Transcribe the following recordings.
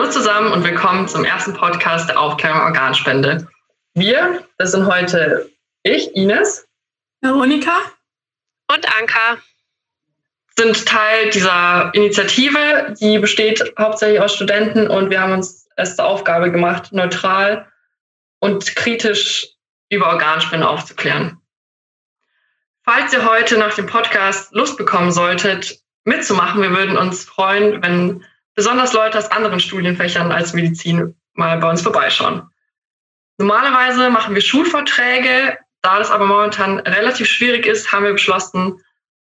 Hallo zusammen und willkommen zum ersten Podcast der Aufklärung Organspende. Wir, das sind heute ich, Ines, Veronika und Anka, sind Teil dieser Initiative, die besteht hauptsächlich aus Studenten und wir haben uns es zur Aufgabe gemacht, neutral und kritisch über Organspende aufzuklären. Falls ihr heute nach dem Podcast Lust bekommen solltet, mitzumachen, wir würden uns freuen, wenn besonders Leute aus anderen Studienfächern als Medizin mal bei uns vorbeischauen. Normalerweise machen wir Schulvorträge. Da das aber momentan relativ schwierig ist, haben wir beschlossen,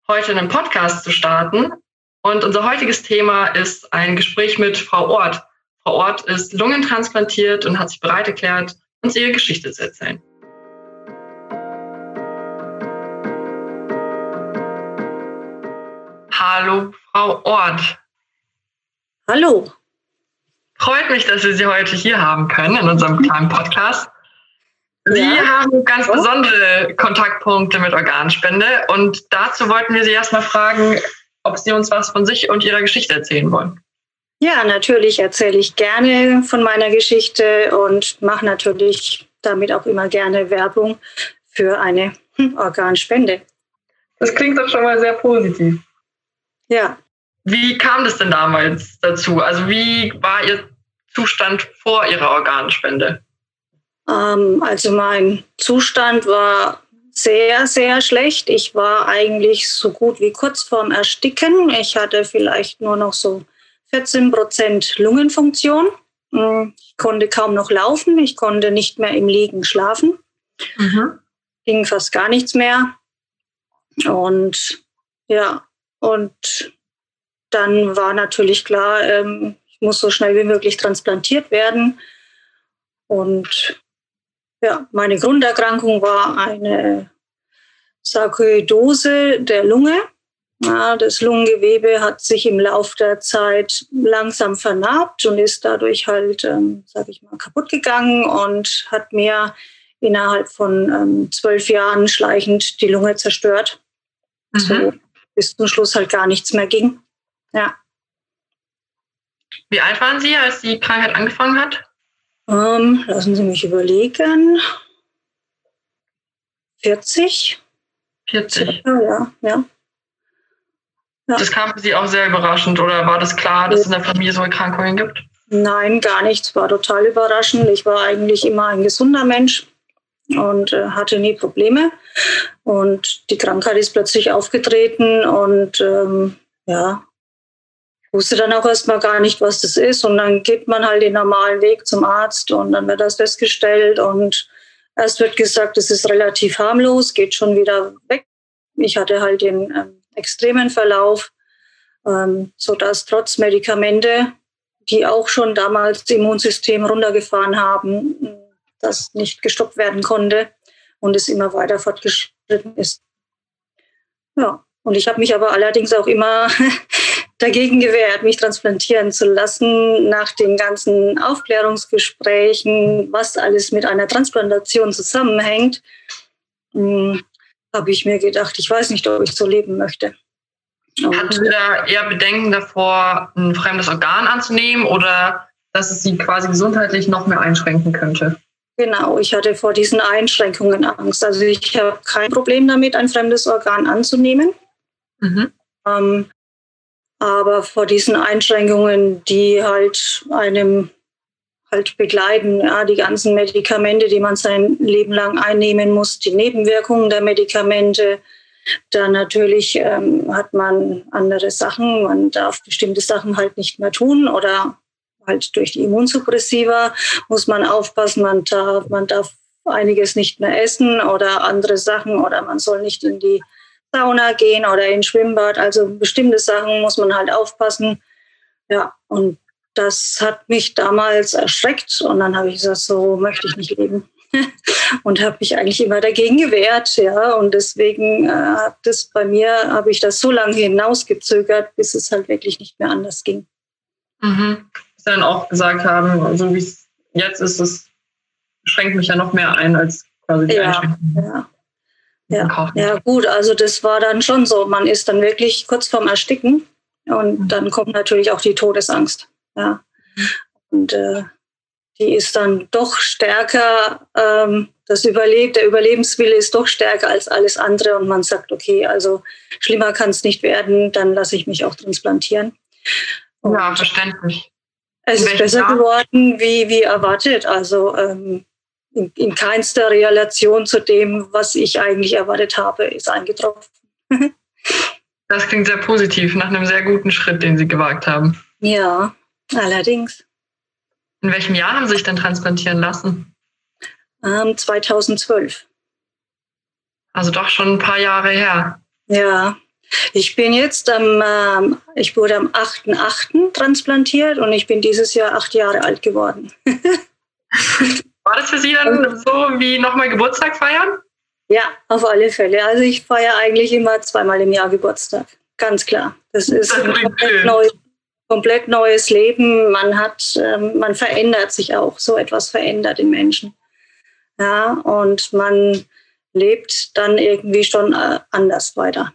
heute einen Podcast zu starten. Und unser heutiges Thema ist ein Gespräch mit Frau Ort. Frau Ort ist lungentransplantiert und hat sich bereit erklärt, uns ihre Geschichte zu erzählen. Hallo, Frau Ort. Hallo. Freut mich, dass wir Sie heute hier haben können in unserem kleinen Podcast. Sie ja. haben ganz besondere Kontaktpunkte mit Organspende und dazu wollten wir Sie erstmal fragen, ob Sie uns was von sich und Ihrer Geschichte erzählen wollen. Ja, natürlich erzähle ich gerne von meiner Geschichte und mache natürlich damit auch immer gerne Werbung für eine Organspende. Das klingt doch schon mal sehr positiv. Ja. Wie kam das denn damals dazu? Also wie war Ihr Zustand vor Ihrer Organspende? Ähm, also mein Zustand war sehr, sehr schlecht. Ich war eigentlich so gut wie kurz vorm Ersticken. Ich hatte vielleicht nur noch so 14 Prozent Lungenfunktion. Hm, ich konnte kaum noch laufen. Ich konnte nicht mehr im Liegen schlafen. Mhm. Ging fast gar nichts mehr. Und ja, und dann war natürlich klar, ähm, ich muss so schnell wie möglich transplantiert werden. Und ja, meine Grunderkrankung war eine Sarkoidose der Lunge. Ja, das Lungengewebe hat sich im Laufe der Zeit langsam vernarbt und ist dadurch halt, ähm, sage ich mal, kaputt gegangen und hat mir innerhalb von ähm, zwölf Jahren schleichend die Lunge zerstört. Mhm. So bis zum Schluss halt gar nichts mehr ging. Ja. Wie alt waren Sie, als die Krankheit angefangen hat? Ähm, lassen Sie mich überlegen. 40. 40. Ja, ja, ja. Das kam für Sie auch sehr überraschend oder war das klar, dass es in der Familie so Erkrankungen gibt? Nein, gar nichts. War total überraschend. Ich war eigentlich immer ein gesunder Mensch und äh, hatte nie Probleme. Und die Krankheit ist plötzlich aufgetreten und ähm, ja, wusste dann auch erstmal gar nicht, was das ist. Und dann geht man halt den normalen Weg zum Arzt und dann wird das festgestellt. Und erst wird gesagt, es ist relativ harmlos, geht schon wieder weg. Ich hatte halt den ähm, extremen Verlauf, ähm, sodass trotz Medikamente, die auch schon damals das Immunsystem runtergefahren haben, das nicht gestoppt werden konnte und es immer weiter fortgeschritten ist. Ja, und ich habe mich aber allerdings auch immer dagegen gewehrt, mich transplantieren zu lassen, nach den ganzen Aufklärungsgesprächen, was alles mit einer Transplantation zusammenhängt, hm, habe ich mir gedacht, ich weiß nicht, ob ich so leben möchte. Und Hatten Sie da eher Bedenken davor, ein fremdes Organ anzunehmen oder dass es Sie quasi gesundheitlich noch mehr einschränken könnte? Genau, ich hatte vor diesen Einschränkungen Angst. Also ich habe kein Problem damit, ein fremdes Organ anzunehmen. Mhm. Ähm, aber vor diesen Einschränkungen, die halt einem halt begleiten, ja, die ganzen Medikamente, die man sein Leben lang einnehmen muss, die Nebenwirkungen der Medikamente, dann natürlich ähm, hat man andere Sachen, man darf bestimmte Sachen halt nicht mehr tun oder halt durch die Immunsuppressiva muss man aufpassen, man darf, man darf einiges nicht mehr essen oder andere Sachen oder man soll nicht in die Sauna gehen oder ins Schwimmbad. Also bestimmte Sachen muss man halt aufpassen. Ja, und das hat mich damals erschreckt und dann habe ich gesagt, so möchte ich nicht leben. und habe mich eigentlich immer dagegen gewehrt, ja. Und deswegen äh, hat das bei mir, habe ich das so lange hinausgezögert, bis es halt wirklich nicht mehr anders ging. Mhm. Sie dann auch gesagt haben, so wie es jetzt ist, es schränkt mich ja noch mehr ein als quasi die ja, Einschränkung. Ja. Ja, ja, gut, also das war dann schon so. Man ist dann wirklich kurz vorm Ersticken und mhm. dann kommt natürlich auch die Todesangst. Ja. Und äh, die ist dann doch stärker, ähm, das Überlebt, der Überlebenswille ist doch stärker als alles andere und man sagt, okay, also schlimmer kann es nicht werden, dann lasse ich mich auch transplantieren. Und ja, verständlich. Es ist besser Jahr? geworden, wie, wie erwartet. Also ähm, in, in keinster Relation zu dem, was ich eigentlich erwartet habe, ist eingetroffen. das klingt sehr positiv, nach einem sehr guten Schritt, den Sie gewagt haben. Ja, allerdings. In welchem Jahr haben Sie sich denn transplantieren lassen? Ähm, 2012. Also doch schon ein paar Jahre her. Ja, ich bin jetzt am, ähm, ich wurde am 8.8. transplantiert und ich bin dieses Jahr acht Jahre alt geworden. War das für Sie dann so wie nochmal Geburtstag feiern? Ja, auf alle Fälle. Also ich feiere eigentlich immer zweimal im Jahr Geburtstag. Ganz klar. Das ist das ein komplett, neu, komplett, neues Leben. Man hat, ähm, man verändert sich auch. So etwas verändert den Menschen. Ja, und man lebt dann irgendwie schon äh, anders weiter.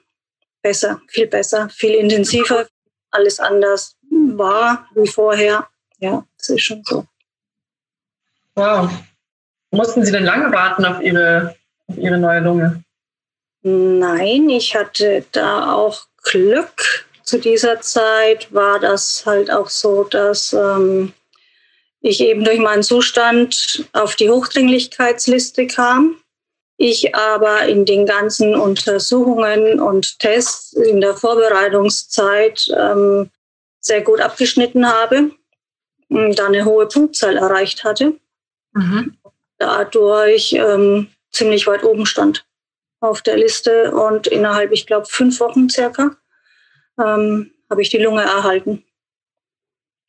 Besser, viel besser, viel intensiver, alles anders war wie vorher. Ja, das ist schon so. Wow. Mussten Sie denn lange warten auf Ihre, auf Ihre neue Lunge? Nein, ich hatte da auch Glück. Zu dieser Zeit war das halt auch so, dass ähm, ich eben durch meinen Zustand auf die Hochdringlichkeitsliste kam. Ich aber in den ganzen Untersuchungen und Tests in der Vorbereitungszeit ähm, sehr gut abgeschnitten habe, da eine hohe Punktzahl erreicht hatte mhm. dadurch ähm, ziemlich weit oben stand auf der Liste und innerhalb, ich glaube, fünf Wochen circa ähm, habe ich die Lunge erhalten.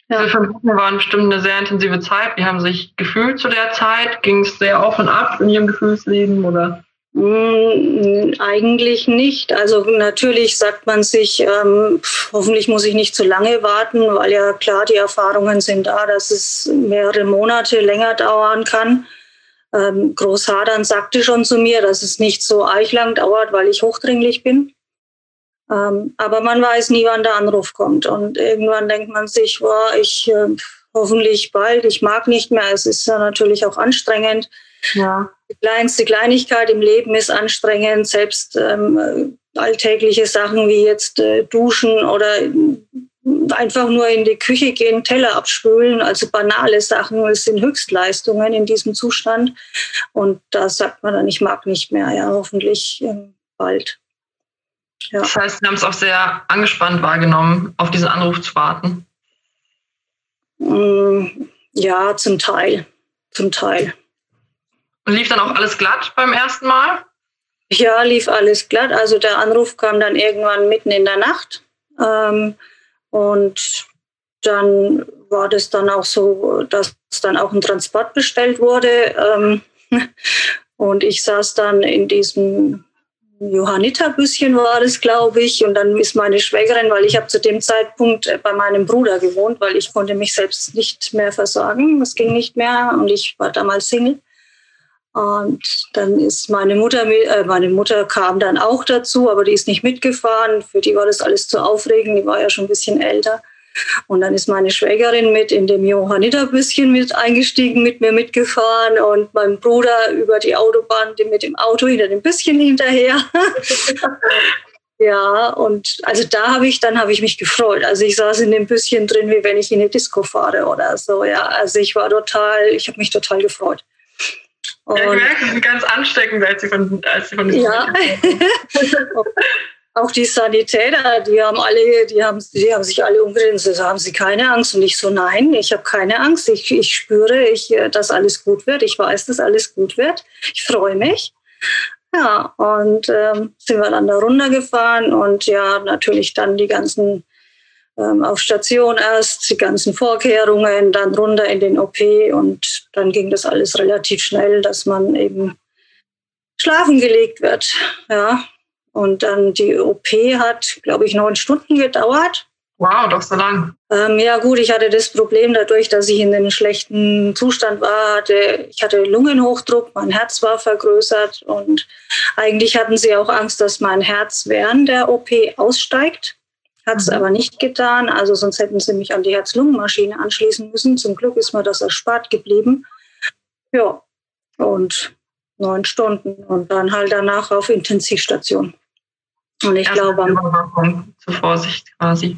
Ja. Diese fünf Wochen waren bestimmt eine sehr intensive Zeit. Wie haben Sie sich gefühlt zu der Zeit? Ging es sehr auf und ab in Ihrem Gefühlsleben oder? Mm, eigentlich nicht. Also natürlich sagt man sich, ähm, hoffentlich muss ich nicht zu lange warten, weil ja klar die Erfahrungen sind da, dass es mehrere Monate länger dauern kann. Ähm, Großhadern sagte schon zu mir, dass es nicht so eichlang dauert, weil ich hochdringlich bin. Ähm, aber man weiß nie, wann der Anruf kommt. Und irgendwann denkt man sich, boah, ich äh, hoffentlich bald, ich mag nicht mehr. Es ist ja natürlich auch anstrengend. Ja. Die kleinste Kleinigkeit im Leben ist anstrengend, selbst ähm, alltägliche Sachen wie jetzt äh, duschen oder einfach nur in die Küche gehen, Teller abspülen, also banale Sachen, es sind Höchstleistungen in diesem Zustand. Und da sagt man dann, ich mag nicht mehr, ja, hoffentlich ähm, bald. Ja. Das heißt, Sie haben es auch sehr angespannt wahrgenommen, auf diesen Anruf zu warten. Mm, ja, zum Teil. Zum Teil. Und lief dann auch alles glatt beim ersten Mal? Ja, lief alles glatt. Also der Anruf kam dann irgendwann mitten in der Nacht. Ähm, und dann war das dann auch so, dass dann auch ein Transport bestellt wurde. Ähm, und ich saß dann in diesem Johanniterbüsschen war das, glaube ich. Und dann ist meine Schwägerin, weil ich habe zu dem Zeitpunkt bei meinem Bruder gewohnt, weil ich konnte mich selbst nicht mehr versorgen. Es ging nicht mehr und ich war damals Single. Und dann ist meine Mutter, äh, meine Mutter kam dann auch dazu, aber die ist nicht mitgefahren. Für die war das alles zu aufregend. Die war ja schon ein bisschen älter. Und dann ist meine Schwägerin mit in dem Johanniterbüsschen mit eingestiegen, mit mir mitgefahren und mein Bruder über die Autobahn mit dem Auto hinter dem Büsschen hinterher. ja, und also da habe ich, dann habe ich mich gefreut. Also ich saß in dem Büsschen drin, wie wenn ich in eine Disco fahre oder so. Ja, also ich war total, ich habe mich total gefreut. Und ja, ich merke, sie sind ganz ansteckend, als sie von, als sie von Ja. auch die Sanitäter, die haben alle, die haben, die haben sich alle umgedreht und so, haben sie keine Angst? Und ich so, nein, ich habe keine Angst. Ich, ich spüre, ich, dass alles gut wird. Ich weiß, dass alles gut wird. Ich freue mich. Ja, und ähm, sind wir dann da runtergefahren und ja, natürlich dann die ganzen auf Station erst, die ganzen Vorkehrungen, dann runter in den OP und dann ging das alles relativ schnell, dass man eben schlafen gelegt wird. Ja. Und dann die OP hat, glaube ich, neun Stunden gedauert. Wow, doch so lang. Ähm, ja gut, ich hatte das Problem dadurch, dass ich in einem schlechten Zustand war. Hatte, ich hatte Lungenhochdruck, mein Herz war vergrößert und eigentlich hatten sie auch Angst, dass mein Herz während der OP aussteigt. Hat es aber nicht getan, also sonst hätten sie mich an die Herz-Lungen-Maschine anschließen müssen. Zum Glück ist mir das erspart geblieben. Ja, und neun Stunden und dann halt danach auf Intensivstation. Und ich Erste glaube. Zur Vorsicht quasi.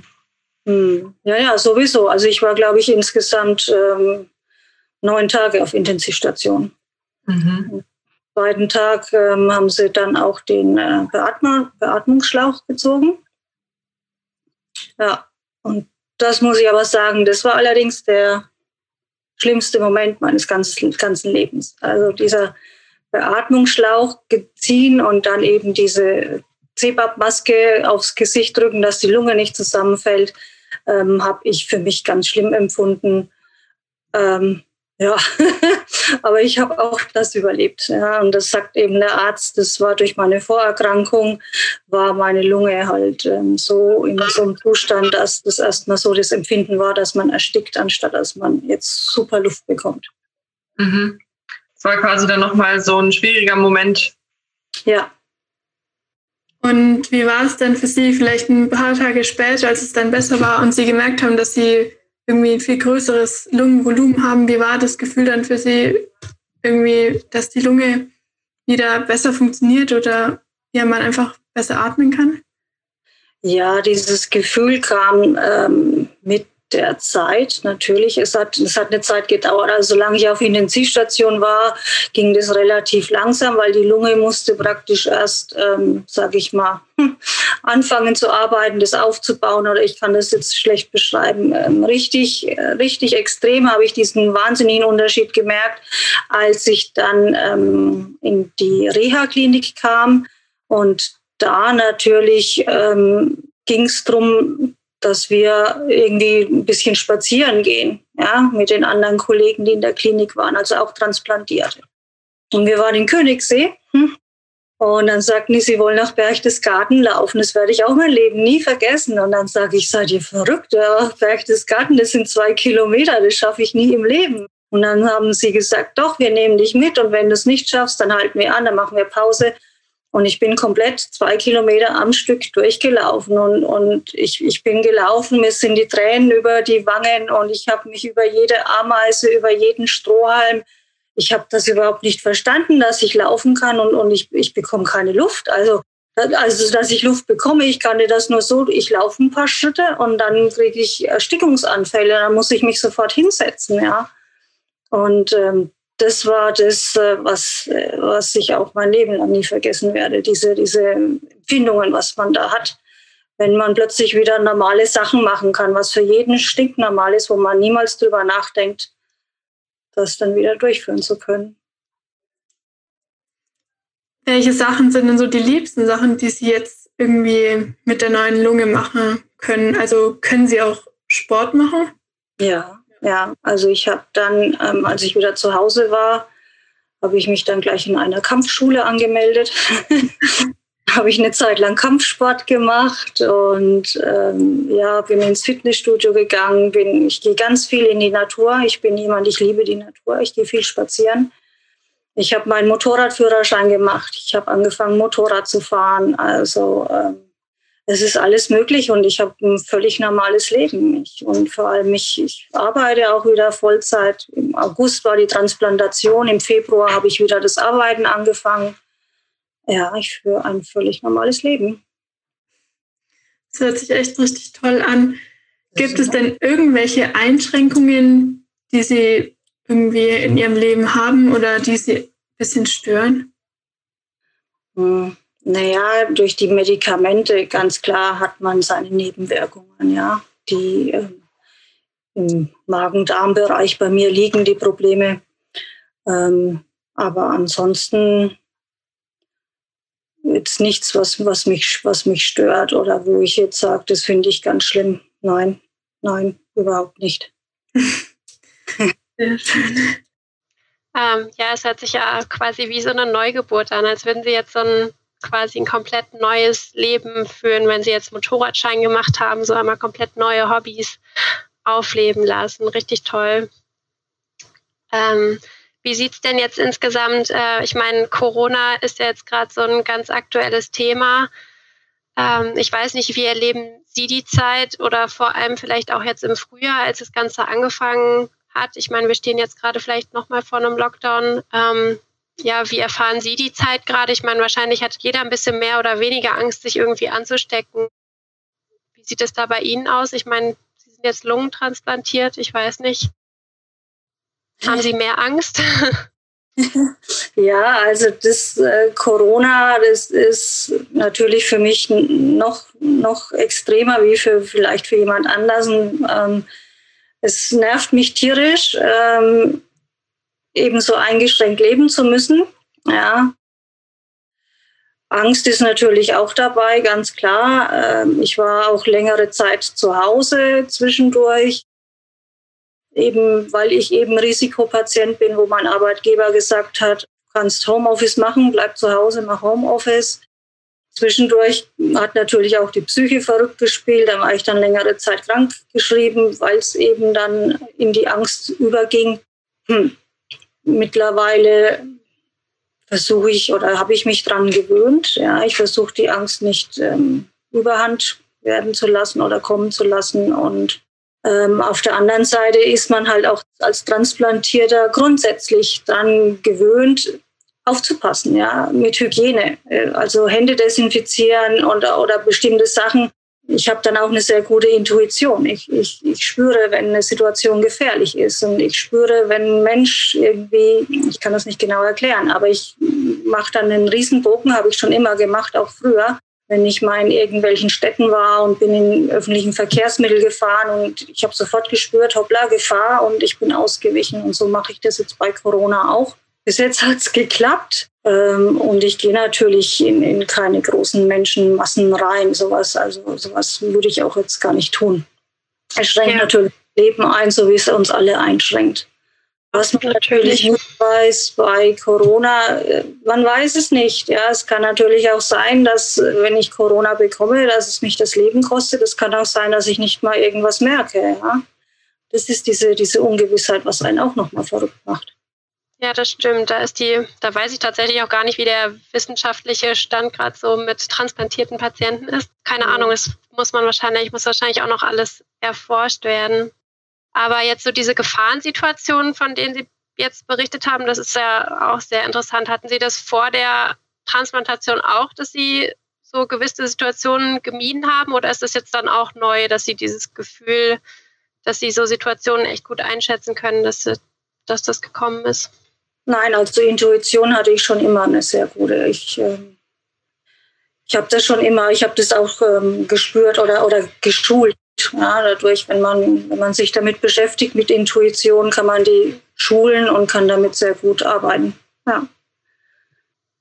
Hm, ja, ja, sowieso. Also ich war, glaube ich, insgesamt ähm, neun Tage auf Intensivstation. Mhm. Am zweiten Tag ähm, haben sie dann auch den äh, Beatmer, Beatmungsschlauch gezogen. Ja, und das muss ich aber sagen, das war allerdings der schlimmste Moment meines ganzen, ganzen Lebens. Also dieser Beatmungsschlauch ziehen und dann eben diese CPAP-Maske aufs Gesicht drücken, dass die Lunge nicht zusammenfällt, ähm, habe ich für mich ganz schlimm empfunden. Ähm, ja, aber ich habe auch das überlebt. Ja, und das sagt eben der Arzt, das war durch meine Vorerkrankung, war meine Lunge halt ähm, so in so einem Zustand, dass das erstmal so das Empfinden war, dass man erstickt, anstatt dass man jetzt super Luft bekommt. Mhm. Es war quasi dann nochmal so ein schwieriger Moment. Ja. Und wie war es denn für Sie vielleicht ein paar Tage später, als es dann besser war und Sie gemerkt haben, dass Sie irgendwie ein viel größeres Lungenvolumen haben? Wie war das Gefühl dann für Sie irgendwie, dass die Lunge wieder besser funktioniert oder ja, man einfach besser atmen kann? Ja, dieses Gefühl kam ähm, mit der Zeit natürlich. Es hat, es hat eine Zeit gedauert. Also solange ich auf Intensivstation war, ging das relativ langsam, weil die Lunge musste praktisch erst, ähm, sage ich mal, anfangen zu arbeiten, das aufzubauen. Oder ich kann das jetzt schlecht beschreiben. Ähm, richtig, richtig extrem habe ich diesen wahnsinnigen Unterschied gemerkt, als ich dann ähm, in die Reha-Klinik kam und da natürlich ähm, ging es darum, dass wir irgendwie ein bisschen spazieren gehen, ja, mit den anderen Kollegen, die in der Klinik waren, also auch Transplantierte. Und wir waren in Königssee. Hm? Und dann sagten die, sie wollen nach Berchtesgaden laufen. Das werde ich auch mein Leben nie vergessen. Und dann sage ich, seid ihr verrückt? Ja, Berchtesgaden, das sind zwei Kilometer, das schaffe ich nie im Leben. Und dann haben sie gesagt, doch, wir nehmen dich mit. Und wenn du es nicht schaffst, dann halten wir an, dann machen wir Pause. Und ich bin komplett zwei Kilometer am Stück durchgelaufen und, und ich, ich bin gelaufen, mir sind die Tränen über die Wangen und ich habe mich über jede Ameise, über jeden Strohhalm, ich habe das überhaupt nicht verstanden, dass ich laufen kann und, und ich, ich bekomme keine Luft. Also, also, dass ich Luft bekomme, ich kann dir das nur so, ich laufe ein paar Schritte und dann kriege ich Erstickungsanfälle, dann muss ich mich sofort hinsetzen, ja. Und ähm, das war das, äh, was, äh, was ich auch mein Leben lang nie vergessen werde. Diese, diese Empfindungen, was man da hat. Wenn man plötzlich wieder normale Sachen machen kann, was für jeden stinknormal ist, wo man niemals drüber nachdenkt, das dann wieder durchführen zu können. Welche Sachen sind denn so die liebsten Sachen, die Sie jetzt irgendwie mit der neuen Lunge machen können? Also können Sie auch Sport machen? Ja, ja, also ich habe dann, ähm, als ich wieder zu Hause war, habe ich mich dann gleich in einer Kampfschule angemeldet. habe ich eine Zeit lang Kampfsport gemacht und ähm, ja, bin ins Fitnessstudio gegangen. Bin, ich gehe ganz viel in die Natur. Ich bin jemand, ich liebe die Natur. Ich gehe viel spazieren. Ich habe meinen Motorradführerschein gemacht. Ich habe angefangen, Motorrad zu fahren. Also ähm, es ist alles möglich und ich habe ein völlig normales Leben. Ich, und vor allem, ich, ich arbeite auch wieder Vollzeit. Im August war die Transplantation, im Februar habe ich wieder das Arbeiten angefangen. Ja, ich führe ein völlig normales Leben. Das hört sich echt richtig toll an. Gibt es denn irgendwelche Einschränkungen, die Sie irgendwie in Ihrem Leben haben oder die Sie ein bisschen stören? Hm. Naja, durch die Medikamente ganz klar hat man seine Nebenwirkungen, ja, die äh, im Magen-Darm-Bereich bei mir liegen, die Probleme. Ähm, aber ansonsten jetzt nichts, was, was, mich, was mich stört oder wo ich jetzt sage, das finde ich ganz schlimm. Nein, nein, überhaupt nicht. Sehr schön. Ähm, ja, es hört sich ja quasi wie so eine Neugeburt an, als würden Sie jetzt so ein quasi ein komplett neues Leben führen, wenn sie jetzt Motorradschein gemacht haben, so einmal komplett neue Hobbys aufleben lassen. Richtig toll. Ähm, wie sieht es denn jetzt insgesamt? Äh, ich meine, Corona ist ja jetzt gerade so ein ganz aktuelles Thema. Ähm, ich weiß nicht, wie erleben Sie die Zeit oder vor allem vielleicht auch jetzt im Frühjahr, als das Ganze angefangen hat? Ich meine, wir stehen jetzt gerade vielleicht nochmal vor einem Lockdown. Ähm, ja, wie erfahren Sie die Zeit gerade? Ich meine, wahrscheinlich hat jeder ein bisschen mehr oder weniger Angst, sich irgendwie anzustecken. Wie sieht es da bei Ihnen aus? Ich meine, Sie sind jetzt lungentransplantiert, ich weiß nicht. Haben Sie mehr Angst? Ja, also das äh, Corona, das ist natürlich für mich noch, noch extremer wie für vielleicht für jemand anders. Ähm, es nervt mich tierisch, ähm, eben so eingeschränkt leben zu müssen. Ja. Angst ist natürlich auch dabei, ganz klar. Ähm, ich war auch längere Zeit zu Hause zwischendurch eben weil ich eben Risikopatient bin, wo mein Arbeitgeber gesagt hat, du kannst Homeoffice machen, bleib zu Hause, mach Homeoffice. Zwischendurch hat natürlich auch die Psyche verrückt gespielt, da war ich dann längere Zeit krank geschrieben, weil es eben dann in die Angst überging. Hm. Mittlerweile versuche ich oder habe ich mich dran gewöhnt. Ja, ich versuche die Angst nicht ähm, überhand werden zu lassen oder kommen zu lassen und ähm, auf der anderen Seite ist man halt auch als Transplantierter grundsätzlich dran gewöhnt, aufzupassen, ja, mit Hygiene. Äh, also Hände desinfizieren und, oder bestimmte Sachen. Ich habe dann auch eine sehr gute Intuition. Ich, ich, ich spüre, wenn eine Situation gefährlich ist. Und ich spüre, wenn ein Mensch irgendwie, ich kann das nicht genau erklären, aber ich mache dann einen Riesenbogen, habe ich schon immer gemacht, auch früher wenn ich mal in irgendwelchen Städten war und bin in öffentlichen Verkehrsmitteln gefahren und ich habe sofort gespürt, hoppla, Gefahr und ich bin ausgewichen. Und so mache ich das jetzt bei Corona auch. Bis jetzt hat es geklappt. Ähm, und ich gehe natürlich in, in keine großen Menschenmassen rein. Sowas, also sowas würde ich auch jetzt gar nicht tun. Es schränkt ja. natürlich Leben ein, so wie es uns alle einschränkt. Was man natürlich nicht weiß bei Corona, äh, man weiß es nicht. Ja, es kann natürlich auch sein, dass wenn ich Corona bekomme, dass es mich das Leben kostet. Es kann auch sein, dass ich nicht mal irgendwas merke. Ja, das ist diese diese Ungewissheit, was einen auch noch mal verrückt macht. Ja, das stimmt. Da ist die, da weiß ich tatsächlich auch gar nicht, wie der wissenschaftliche Stand gerade so mit transplantierten Patienten ist. Keine mhm. Ahnung, es muss man wahrscheinlich, muss wahrscheinlich auch noch alles erforscht werden. Aber jetzt so diese Gefahrensituationen, von denen Sie jetzt berichtet haben, das ist ja auch sehr interessant. Hatten Sie das vor der Transplantation auch, dass Sie so gewisse Situationen gemieden haben? Oder ist das jetzt dann auch neu, dass Sie dieses Gefühl, dass Sie so Situationen echt gut einschätzen können, dass, dass das gekommen ist? Nein, also Intuition hatte ich schon immer eine sehr gute. Ich, äh, ich habe das schon immer, ich habe das auch ähm, gespürt oder, oder geschult. Ja, dadurch, wenn man, wenn man sich damit beschäftigt, mit Intuition, kann man die schulen und kann damit sehr gut arbeiten. Ja.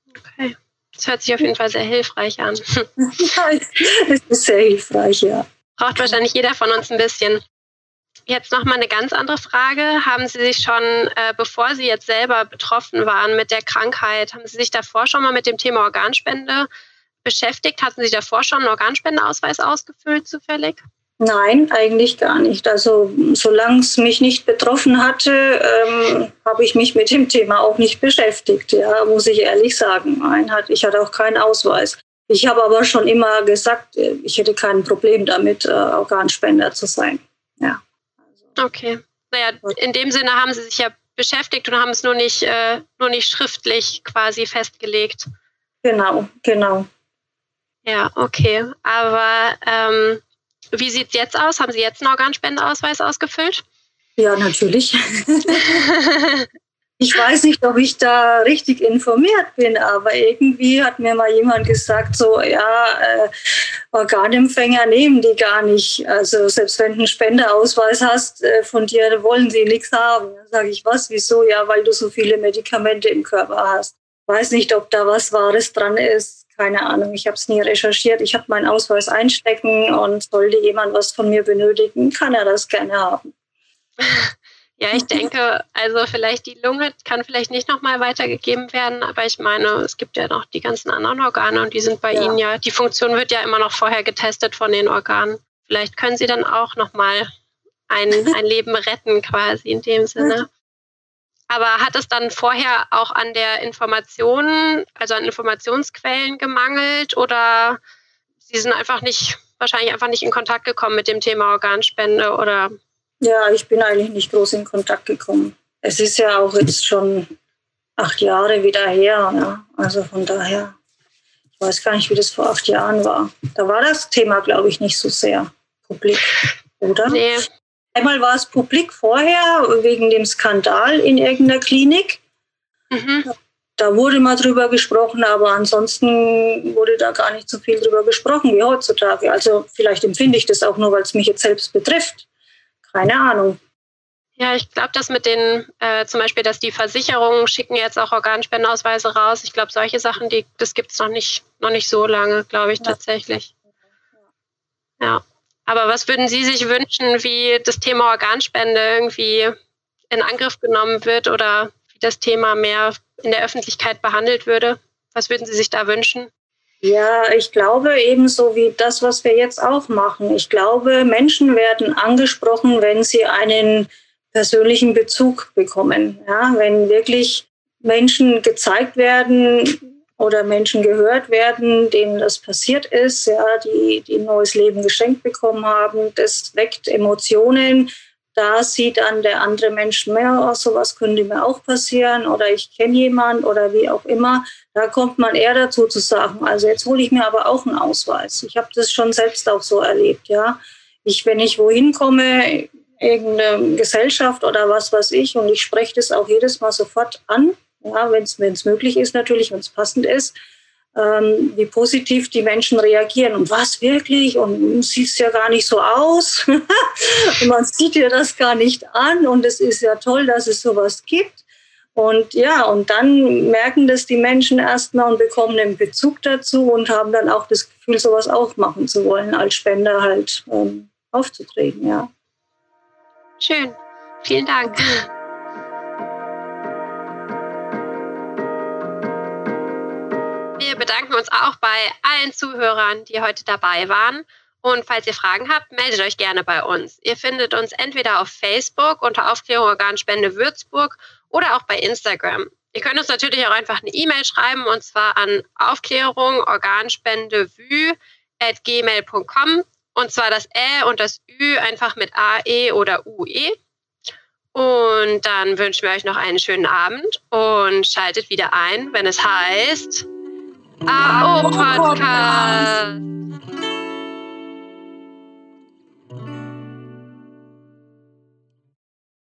Okay. Das hört sich auf jeden Fall sehr hilfreich an. es ist sehr hilfreich, ja. Braucht wahrscheinlich jeder von uns ein bisschen. Jetzt nochmal eine ganz andere Frage. Haben Sie sich schon, äh, bevor Sie jetzt selber betroffen waren mit der Krankheit, haben Sie sich davor schon mal mit dem Thema Organspende beschäftigt? Hatten Sie davor schon einen Organspendeausweis ausgefüllt zufällig? Nein, eigentlich gar nicht. Also solange es mich nicht betroffen hatte, ähm, habe ich mich mit dem Thema auch nicht beschäftigt. Ja, muss ich ehrlich sagen. Nein, ich hatte auch keinen Ausweis. Ich habe aber schon immer gesagt, äh, ich hätte kein Problem damit, äh, Organspender zu sein. Ja. Okay. Naja, in dem Sinne haben Sie sich ja beschäftigt und haben es nur nicht, äh, nur nicht schriftlich quasi festgelegt. Genau, genau. Ja, okay. Aber ähm, wie sieht es jetzt aus? Haben Sie jetzt einen Organspendeausweis ausgefüllt? Ja, natürlich. ich weiß nicht, ob ich da richtig informiert bin, aber irgendwie hat mir mal jemand gesagt, so, ja, äh, Organempfänger nehmen die gar nicht. Also selbst wenn du einen Spendeausweis hast, äh, von dir wollen sie nichts haben. Dann sage ich, was, wieso? Ja, weil du so viele Medikamente im Körper hast. Weiß nicht, ob da was Wahres dran ist keine Ahnung, ich habe es nie recherchiert. Ich habe meinen Ausweis einstecken und sollte jemand was von mir benötigen, kann er das gerne haben. Ja, ich denke, also vielleicht die Lunge kann vielleicht nicht nochmal weitergegeben werden, aber ich meine, es gibt ja noch die ganzen anderen Organe und die sind bei ja. Ihnen ja, die Funktion wird ja immer noch vorher getestet von den Organen. Vielleicht können Sie dann auch nochmal ein, ein Leben retten quasi in dem Sinne. Aber hat es dann vorher auch an der Information, also an Informationsquellen gemangelt oder Sie sind einfach nicht, wahrscheinlich einfach nicht in Kontakt gekommen mit dem Thema Organspende oder? Ja, ich bin eigentlich nicht groß in Kontakt gekommen. Es ist ja auch jetzt schon acht Jahre wieder her. Ja. Also von daher, ich weiß gar nicht, wie das vor acht Jahren war. Da war das Thema, glaube ich, nicht so sehr publik, oder? Nee. Einmal war es publik vorher wegen dem Skandal in irgendeiner Klinik. Mhm. Da wurde mal drüber gesprochen, aber ansonsten wurde da gar nicht so viel drüber gesprochen wie heutzutage. Also vielleicht empfinde ich das auch nur, weil es mich jetzt selbst betrifft. Keine Ahnung. Ja, ich glaube, dass mit den, äh, zum Beispiel, dass die Versicherungen schicken jetzt auch Organspendenausweise raus. Ich glaube, solche Sachen, die, das gibt es noch nicht, noch nicht so lange, glaube ich, tatsächlich. Ja. Aber was würden Sie sich wünschen, wie das Thema Organspende irgendwie in Angriff genommen wird oder wie das Thema mehr in der Öffentlichkeit behandelt würde? Was würden Sie sich da wünschen? Ja, ich glaube ebenso wie das, was wir jetzt auch machen. Ich glaube, Menschen werden angesprochen, wenn sie einen persönlichen Bezug bekommen. Ja, wenn wirklich Menschen gezeigt werden oder Menschen gehört werden, denen das passiert ist, ja, die, die ein neues Leben geschenkt bekommen haben, das weckt Emotionen. Da sieht dann der andere Mensch mehr, oh, sowas könnte mir auch passieren oder ich kenne jemand oder wie auch immer. Da kommt man eher dazu zu sagen, also jetzt hole ich mir aber auch einen Ausweis. Ich habe das schon selbst auch so erlebt, ja. Ich, wenn ich wohin komme, irgendeine Gesellschaft oder was weiß ich. Und ich spreche das auch jedes Mal sofort an, ja, wenn es möglich ist natürlich, wenn es passend ist, ähm, wie positiv die Menschen reagieren. Und was wirklich? Und du siehst ja gar nicht so aus. und man sieht dir das gar nicht an. Und es ist ja toll, dass es sowas gibt. Und ja, und dann merken das die Menschen erstmal und bekommen einen Bezug dazu und haben dann auch das Gefühl, sowas auch machen zu wollen, als Spender halt ähm, aufzutreten, ja. Schön. Vielen Dank. uns auch bei allen Zuhörern, die heute dabei waren. Und falls ihr Fragen habt, meldet euch gerne bei uns. Ihr findet uns entweder auf Facebook unter Aufklärung Organspende Würzburg oder auch bei Instagram. Ihr könnt uns natürlich auch einfach eine E-Mail schreiben und zwar an Aufklärung Organspende at gmail.com und zwar das Ä und das Ü einfach mit AE oder UE. Und dann wünschen wir euch noch einen schönen Abend und schaltet wieder ein, wenn es heißt AO Podcast。